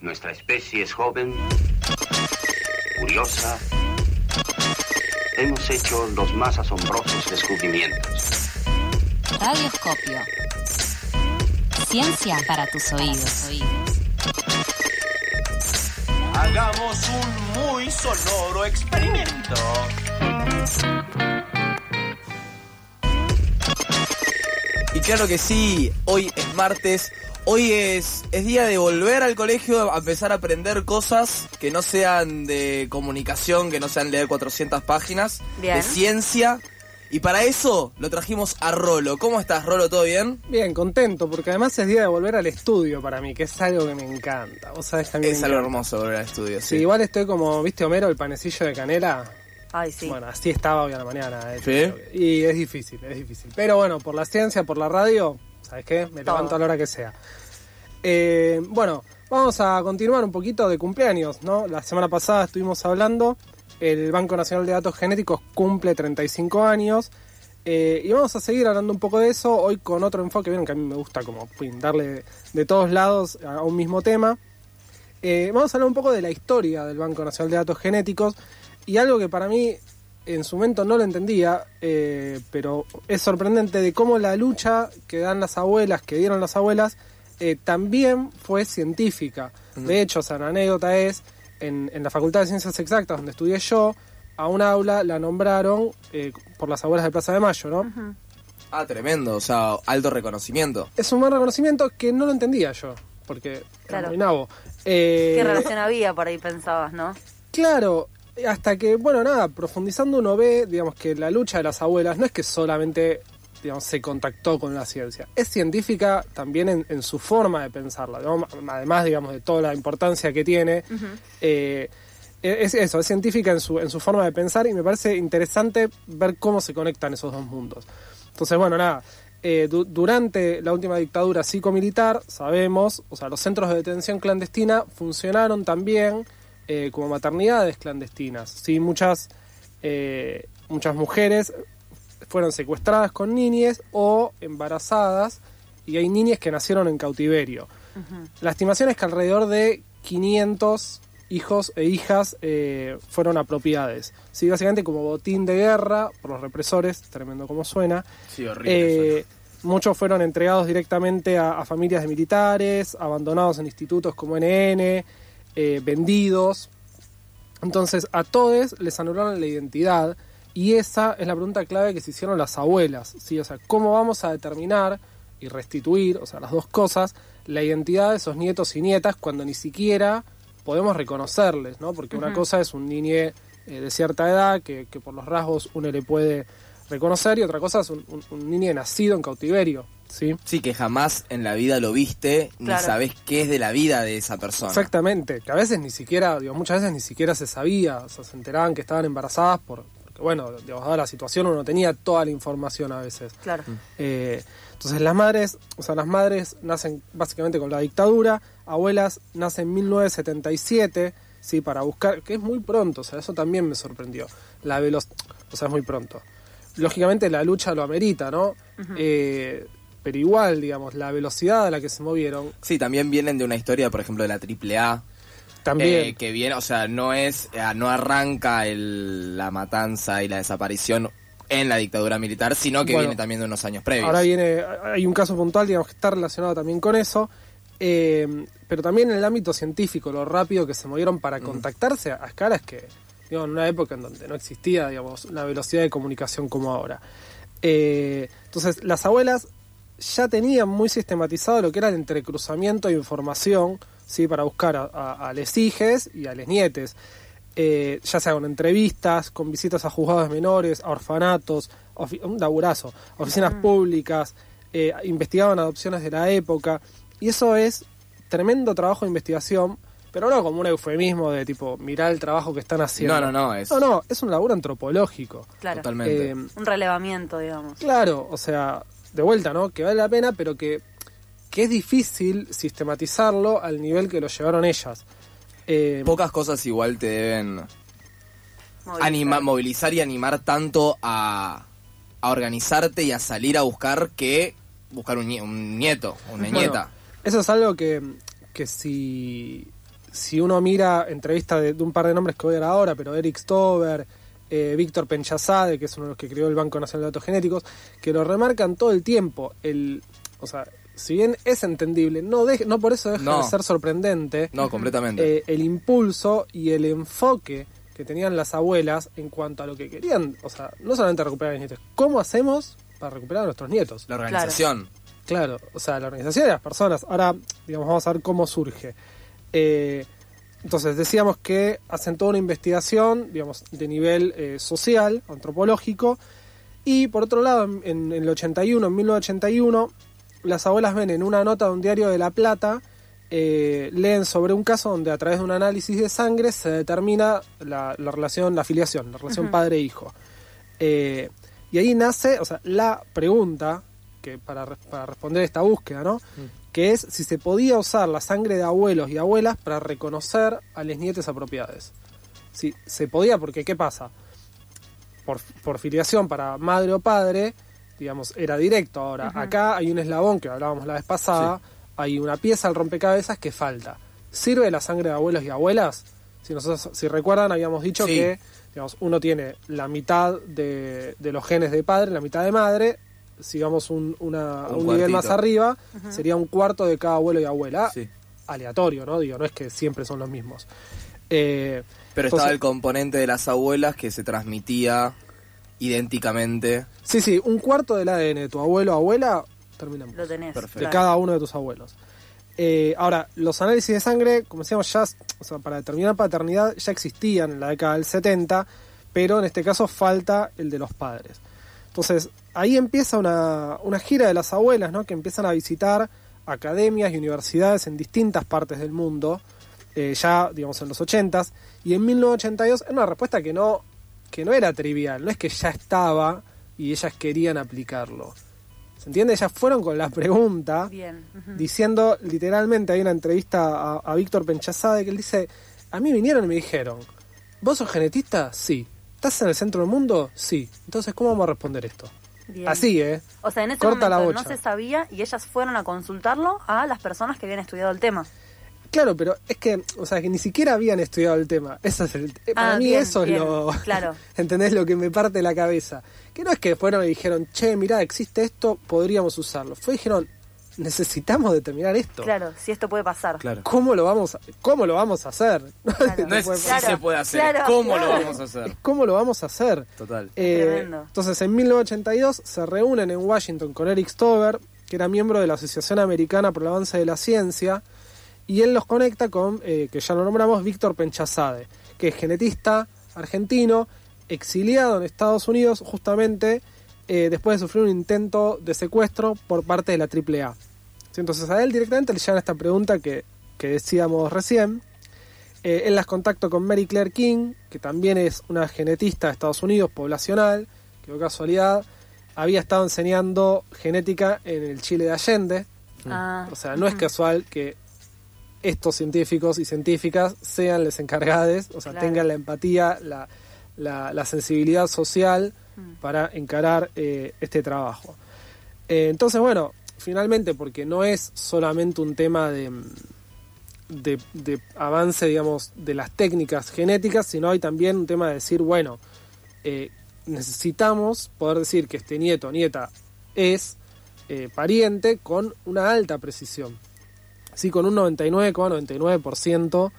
Nuestra especie es joven, curiosa. Hemos hecho los más asombrosos descubrimientos. Radioscopio. Ciencia para tus oídos. Hagamos un muy sonoro experimento. Y claro que sí, hoy es martes, hoy es, es día de volver al colegio a empezar a aprender cosas que no sean de comunicación, que no sean leer 400 páginas, Bien. de ciencia. Y para eso lo trajimos a Rolo. ¿Cómo estás, Rolo? ¿Todo bien? Bien, contento, porque además es día de volver al estudio para mí, que es algo que me encanta. Vos sabés me Es algo encanta. hermoso volver al estudio, Sí, sí. igual estoy como, ¿viste Homero, el panecillo de canela? Ay, sí. Bueno, así estaba hoy a la mañana. eh. ¿Sí? Y es difícil, es difícil. Pero bueno, por la ciencia, por la radio, ¿sabes qué? Me Todo. levanto a la hora que sea. Eh, bueno, vamos a continuar un poquito de cumpleaños, ¿no? La semana pasada estuvimos hablando, el Banco Nacional de Datos Genéticos cumple 35 años. eh, y vamos a seguir hablando un poco de eso, hoy con otro enfoque, vieron que a mí me gusta como darle de todos lados a un mismo tema. Eh, vamos a hablar un poco de la historia del Banco Nacional de Datos Genéticos y algo que para mí en su momento no lo entendía, eh, pero es sorprendente de cómo la lucha que dan las abuelas, que dieron las abuelas, eh, también fue científica. De hecho, o sea, la anécdota es, en, en la Facultad de Ciencias Exactas, donde estudié yo, a un aula la nombraron eh, por las abuelas de Plaza de Mayo, ¿no? Ah, tremendo, o sea, alto reconocimiento. Es un buen reconocimiento que no lo entendía yo, porque Claro. era muy nabo. Eh, ¿Qué relación había por ahí pensabas, no? Claro, hasta que, bueno, nada, profundizando uno ve, digamos, que la lucha de las abuelas no es que solamente, digamos, se contactó con la ciencia, es científica también en, en su forma de pensarla, digamos, además, digamos, de toda la importancia que tiene. eh, es eso, es científica en su, en su forma de pensar y me parece interesante ver cómo se conectan esos dos mundos. Entonces, bueno, nada, eh, du- durante la última dictadura psico-militar, sabemos, o sea, los centros de detención clandestina funcionaron también eh, como maternidades clandestinas. ¿sí? Muchas, eh, muchas mujeres fueron secuestradas con niñes o embarazadas y hay niñas que nacieron en cautiverio. La estimación es que alrededor de 500 hijos e hijas eh, fueron apropiadas. Sí, básicamente como botín de guerra por los represores, tremendo como suena. Sí, horrible. Eh, muchos fueron entregados directamente a, a familias de militares, abandonados en institutos como NN, eh, vendidos. Entonces a todos les anularon la identidad y esa es la pregunta clave que se hicieron las abuelas. ¿sí? O sea, ¿cómo vamos a determinar y restituir, o sea, las dos cosas, la identidad de esos nietos y nietas cuando ni siquiera podemos reconocerles, ¿no? Porque una cosa es un niño eh, de cierta edad que, que por los rasgos uno le puede reconocer y otra cosa es un, un- un niño nacido en cautiverio, ¿sí? Sí, que jamás en la vida lo viste, ni sabés qué es de la vida de esa persona. Exactamente, que a veces ni siquiera, digo, muchas veces ni siquiera se sabía, o sea, se enteraban que estaban embarazadas por, porque, bueno, digamos, dada la situación uno tenía toda la información a veces. Claro. Eh, entonces las madres, o sea, las madres nacen básicamente con la dictadura, abuelas nacen en 1977, sí, para buscar, que es muy pronto, o sea, eso también me sorprendió. La veloc o sea, es muy pronto. Lógicamente la lucha lo amerita, ¿no? Eh, pero igual, digamos, la velocidad a la que se movieron Sí, también vienen de una historia, por ejemplo, de la AAA. también. eh, que viene, o sea, no es, eh, no arranca el- la matanza y la desaparición en la dictadura militar, sino que Bueno, viene también de unos años previos. Ahora viene, hay un caso puntual, digamos, que está relacionado también con eso, eh, pero también en el ámbito científico, lo rápido que se movieron para contactarse a, escalas que, digo, en una época en donde no existía, digamos, una velocidad de comunicación como ahora. Eh, entonces, las abuelas ya tenían muy sistematizado lo que era el entrecruzamiento de información, ¿sí? Para buscar a, a, a les hijes y a les nietes eh, ya sea con entrevistas, con visitas a juzgados menores, a orfanatos, un laburazo, oficinas públicas, eh, investigaban adopciones de la época, y eso es tremendo trabajo de investigación, pero no como un eufemismo de tipo, mirar el trabajo que están haciendo. No, no, no, es- No, no, es un laburo antropológico. Claro. Totalmente. Eh, Un relevamiento, digamos. Claro, o sea, de vuelta, ¿no? Que vale la pena, pero que, que es difícil sistematizarlo al nivel que lo llevaron ellas. Eh, Pocas cosas igual te deben Movilizar. anima- movilizar y animar tanto a, a organizarte y a salir a buscar que buscar un, nie- un nieto, una Bueno, nieta. Eso es algo que, que si si uno mira entrevistas de, de un par de nombres que voy a dar ahora, pero Eric Stover, eh, Víctor Penchazade, que es uno de los que creó el Banco Nacional de Datos Genéticos, que lo remarcan todo el tiempo. El, o sea, si bien es entendible, no, no por eso deja No. de ser sorprendente No, completamente. eh, el impulso y el enfoque que tenían las abuelas en cuanto a lo que querían, o sea, no solamente recuperar a los nietos, ¿cómo hacemos para recuperar a nuestros nietos? la organización. Claro, o sea, la organización de las personas. Ahora, digamos, vamos a ver cómo surge. Eh, entonces, decíamos que hacen toda una investigación, digamos, de nivel eh, social, antropológico, y por otro lado, en, en el 81, en 1981, las abuelas ven en una nota de un diario de La Plata, eh, leen sobre un caso donde a través de un análisis de sangre se determina la, la relación, la afiliación, la relación padre-hijo. Eh, y ahí nace, o sea, la pregunta que para, para responder esta búsqueda, ¿no? Que es si se podía usar la sangre de abuelos y abuelas para reconocer a las nietes apropiadas. Si se podía, porque ¿qué pasa? Por, por filiación para madre o padre, digamos, era directo. Ahora, acá hay un eslabón que hablábamos la vez pasada, hay una pieza al rompecabezas que falta. ¿Sirve la sangre de abuelos y abuelas? Si, nosotros, si recuerdan, habíamos dicho Sí. que digamos, uno tiene la mitad de, de los genes de padre, la mitad de madre, sigamos un, una- Un un nivel más arriba, sería un cuarto de cada abuelo y abuela. Sí. Aleatorio, ¿no? Digo, no es que siempre son los mismos. Eh, Pero entonces- estaba el componente de las abuelas que se transmitía idénticamente. Sí, sí, un cuarto del ADN de tu abuelo o abuela termina en vos. Lo tenés. Perfecto. de cada uno de tus abuelos. Eh, ahora, los análisis de sangre, como decíamos, ya, o sea, para determinar paternidad ya existían en la década del 70, pero en este caso falta el de los padres. Entonces, ahí empieza una, una gira de las abuelas, ¿no? Que empiezan a visitar academias y universidades en distintas partes del mundo, eh, ya, digamos, en los 80s, y en 1982, en una respuesta que no, que no era trivial, no es que ya estaba y ellas querían aplicarlo. ¿Se entiende? Ellas fueron con la pregunta Bien. diciendo literalmente, hay una entrevista a, a Víctor Penchazade que él dice, a mí vinieron y me dijeron, ¿vos sos genetista? Sí. ¿Estás en el centro del mundo? Sí. Entonces, ¿cómo vamos a responder esto? Bien. Así, ¿eh? O sea, en ese Corta la momento no bocha. se sabía y ellas fueron a consultarlo a las personas que habían estudiado el tema. Claro, pero es que, o sea, que ni siquiera habían estudiado el tema. Eso es el, eh, para Ah, mí bien, eso bien, es lo, claro. ¿entendés? Lo que me parte la cabeza. Que no es que fueron y dijeron, che, mirá, existe esto, podríamos usarlo. Fue y dijeron, necesitamos determinar esto. Claro, si esto puede pasar. Claro. ¿Cómo lo vamos a, cómo lo vamos a hacer? Claro. No es si Claro, se puede hacer, claro, ¿cómo claro. lo vamos a hacer? Es cómo lo vamos a hacer. Total. Eh, Tremendo. entonces, en 1982 se reúnen en Washington con Eric Stover, que era miembro de la Asociación Americana por el Avance de la Ciencia, y él los conecta con, eh, que ya lo nombramos, Víctor Penchazade, que es genetista argentino, exiliado en Estados Unidos justamente eh, después de sufrir un intento de secuestro por parte de la AAA. Sí, Entonces a él directamente le llegan esta pregunta que, que decíamos recién. Eh, él las contacto con Mary Claire King, que también es una genetista de Estados Unidos, poblacional, que de casualidad había estado enseñando genética en el Chile de Allende. Ah, O sea, no es casual que estos científicos y científicas sean les encargados, o sea, Claro. tengan la empatía, la, la- la sensibilidad social Mm. para encarar eh, este trabajo. Eh, entonces, bueno, finalmente, porque no es solamente un tema de, avance, digamos, de las técnicas genéticas, sino hay también un tema de decir, bueno, eh, necesitamos poder decir que este nieto o nieta es eh, pariente con una alta precisión. Sí, con un 99,99%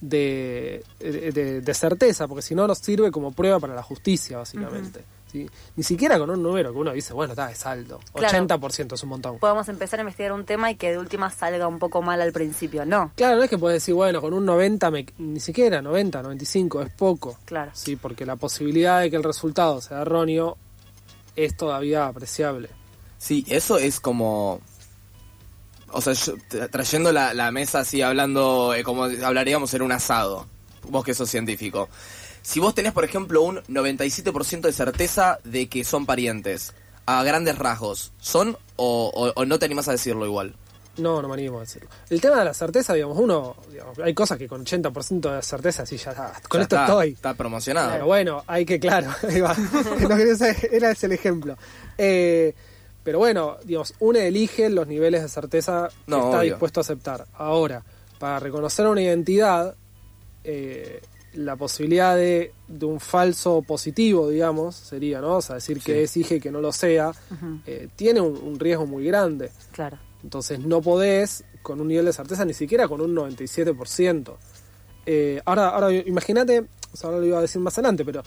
de, de, de certeza, porque si no nos sirve como prueba para la justicia, básicamente. ¿Sí? Ni siquiera con un número que uno dice, bueno, está, es alto. Claro. 80% es un montón. podemos empezar a investigar un tema y que de última salga un poco mal al principio. No, Claro, no es que puedes decir, bueno, con un 90, me- ni siquiera 90, 95, es poco. claro. Sí, porque la posibilidad de que el resultado sea erróneo es todavía apreciable. Sí, eso es como... O sea, yo- tra- trayendo la, la mesa así, hablando eh, como hablaríamos en un asado. Vos que sos científico. Si vos tenés, por ejemplo, un 97% de certeza de que son parientes, a grandes rasgos, ¿son o, o- o no te animás a decirlo igual? No, no me animo a decirlo. El tema de la certeza, digamos, uno, digamos, hay cosas que con 80% de certeza sí ya está. Con Ya esto está, estoy. Está promocionado. Pero bueno, hay que, claro, ahí va. No era ese el ejemplo. Eh, pero bueno, digamos, uno elige los niveles de certeza que No, está obvio. dispuesto a aceptar. Ahora, para reconocer una identidad, eh, la posibilidad de, de un falso positivo, digamos, sería, ¿no? O sea, decir que es hija y que no lo sea, eh, tiene un, un riesgo muy grande. Claro. Entonces no podés con un nivel de certeza ni siquiera con un 97%. Eh, ahora, ahora imagínate, o sea, ahora lo iba a decir más adelante, pero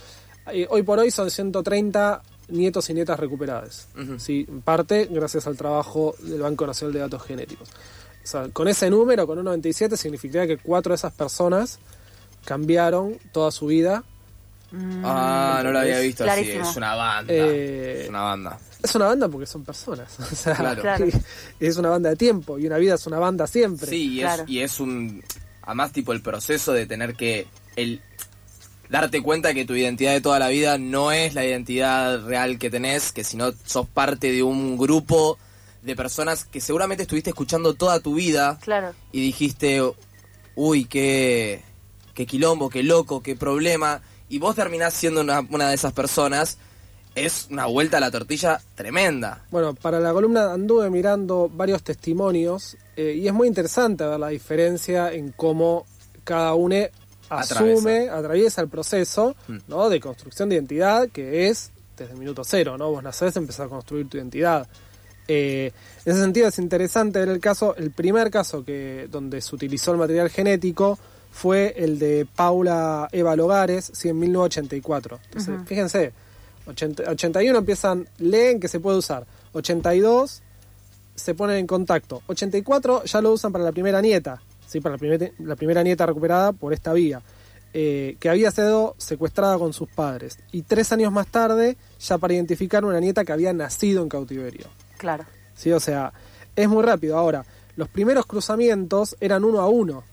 eh, hoy por hoy son 130 nietos y nietas recuperadas. ¿sí? En parte gracias al trabajo del Banco Nacional de Datos Genéticos. O sea, con ese número, con un 97, significaría que cuatro de esas personas cambiaron toda su vida. Ah, no lo había visto así. Es una banda. Eh, es una banda. Es una banda porque son personas. O sea, Claro. Claro. es una banda de tiempo y una vida es una banda siempre. Sí, y, Claro. es, y es un. Además, tipo, el proceso de tener que. el Darte cuenta que tu identidad de toda la vida no es la identidad real que tenés, que si no sos parte de un grupo de personas que seguramente estuviste escuchando toda tu vida Claro. y dijiste, uy, qué, qué quilombo, qué loco, qué problema, y vos terminás siendo una, una de esas personas, es una vuelta a la tortilla tremenda. Bueno, para la columna anduve mirando varios testimonios eh, y es muy interesante ver la diferencia en cómo cada uno asume, atraviesa el proceso Mm. ¿no? de construcción de identidad que es desde el minuto cero, ¿no? Vos nacés, empezás a construir tu identidad. Eh, en ese sentido es interesante ver el caso, el primer caso que donde se utilizó el material genético fue el de Paula Eva Logares, sí, en 1984. Entonces, fíjense, 80 81 empiezan, leen que se puede usar. 82 se ponen en contacto. 84 ya lo usan para la primera nieta, ¿sí? para la, primer- la primera nieta recuperada por esta vía, eh, que había sido secuestrada con sus padres. Y tres años más tarde, ya para identificar una nieta que había nacido en cautiverio. Claro. ¿sí? O sea, es muy rápido. Ahora, los primeros cruzamientos eran uno a uno.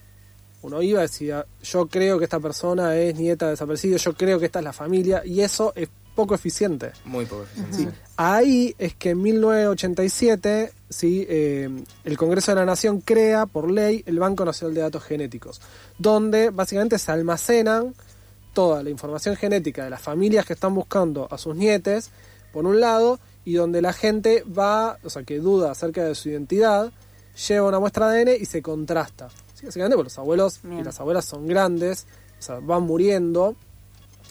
Uno iba y decía, yo creo que esta persona es nieta de desaparecido, yo creo que esta es la familia, y eso es poco eficiente. Muy poco. Sí. Ahí es que en 1987 sí, eh, el Congreso de la Nación crea por ley el Banco Nacional de Datos Genéticos, donde básicamente se almacenan toda la información genética de las familias que están buscando a sus nietes, por un lado, y donde la gente va, o sea, que duda acerca de su identidad, lleva una muestra de ADN y se contrasta. Sí, básicamente porque los abuelos y las abuelas son grandes, o sea, van muriendo,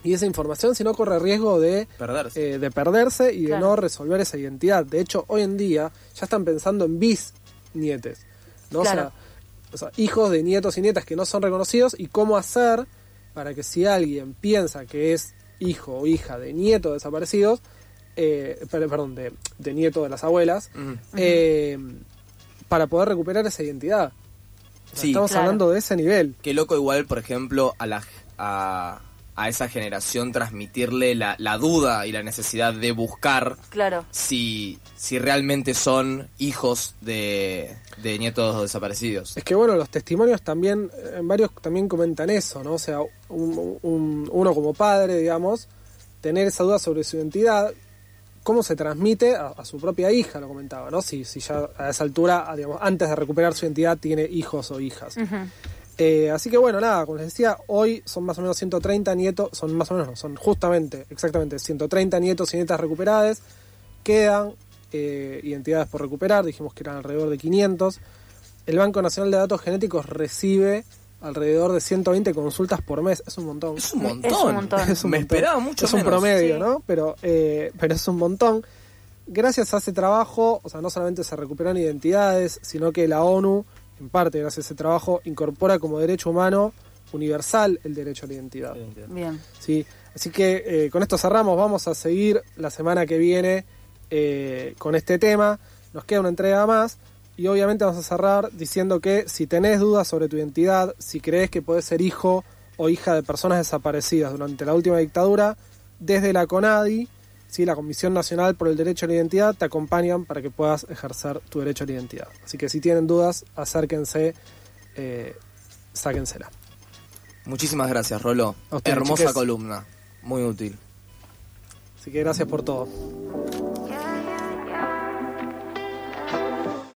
y esa información si no corre riesgo de Perderse. eh, de perderse y de no resolver esa identidad. De hecho, hoy en día ya están pensando en bisnietes, ¿no? O sea, Claro. o sea, hijos de nietos y nietas que no son reconocidos y cómo hacer para que si alguien piensa que es hijo o hija de nietos desaparecidos, eh, per- perdón, de, de nieto de las abuelas, eh, para poder recuperar esa identidad. Sí. estamos Claro. hablando de ese nivel. Qué loco igual, por ejemplo, a la a, a esa generación transmitirle la, la duda y la necesidad de buscar Claro. si, si realmente son hijos de, de nietos desaparecidos. Es que bueno, los testimonios también, eh, varios también comentan eso, ¿no? O sea, un- un- uno como padre, digamos, tener esa duda sobre su identidad, cómo se transmite a, a su propia hija, lo comentaba, ¿no? Si, si ya a esa altura, ah, digamos, antes de recuperar su identidad, tiene hijos o hijas. Eh, así que bueno, nada, como les decía, hoy son más o menos 130 nietos, son más o menos, no, son justamente, exactamente 130 nietos y nietas recuperadas. Quedan eh, identidades por recuperar, dijimos que eran alrededor de 500. El Banco Nacional de Datos Genéticos recibe alrededor de 120 consultas por mes, es un montón. Es un Es montón. un montón. Es un Me montón. esperaba mucho Es un promedio, Sí. ¿no? Pero, eh, pero es un montón. Gracias a ese trabajo, o sea, no solamente se recuperan identidades, sino que la ONU, en parte gracias a ese trabajo, incorpora como derecho humano universal el derecho a la identidad. Bien. ¿sí? Así que eh, con esto cerramos, vamos a seguir la semana que viene eh, con este tema. Nos queda una entrega más y obviamente vamos a cerrar diciendo que si tenés dudas sobre tu identidad, si crees que podés ser hijo o hija de personas desaparecidas durante la última dictadura, desde la CONADI, ¿sí? la Comisión Nacional por el Derecho a la Identidad, te acompañan para que puedas ejercer tu derecho a la identidad. Así que si tienen dudas, acérquense, eh, sáquensela. Muchísimas gracias, Rolo. Hermosa chiques. columna. Muy útil. Así que gracias por todo.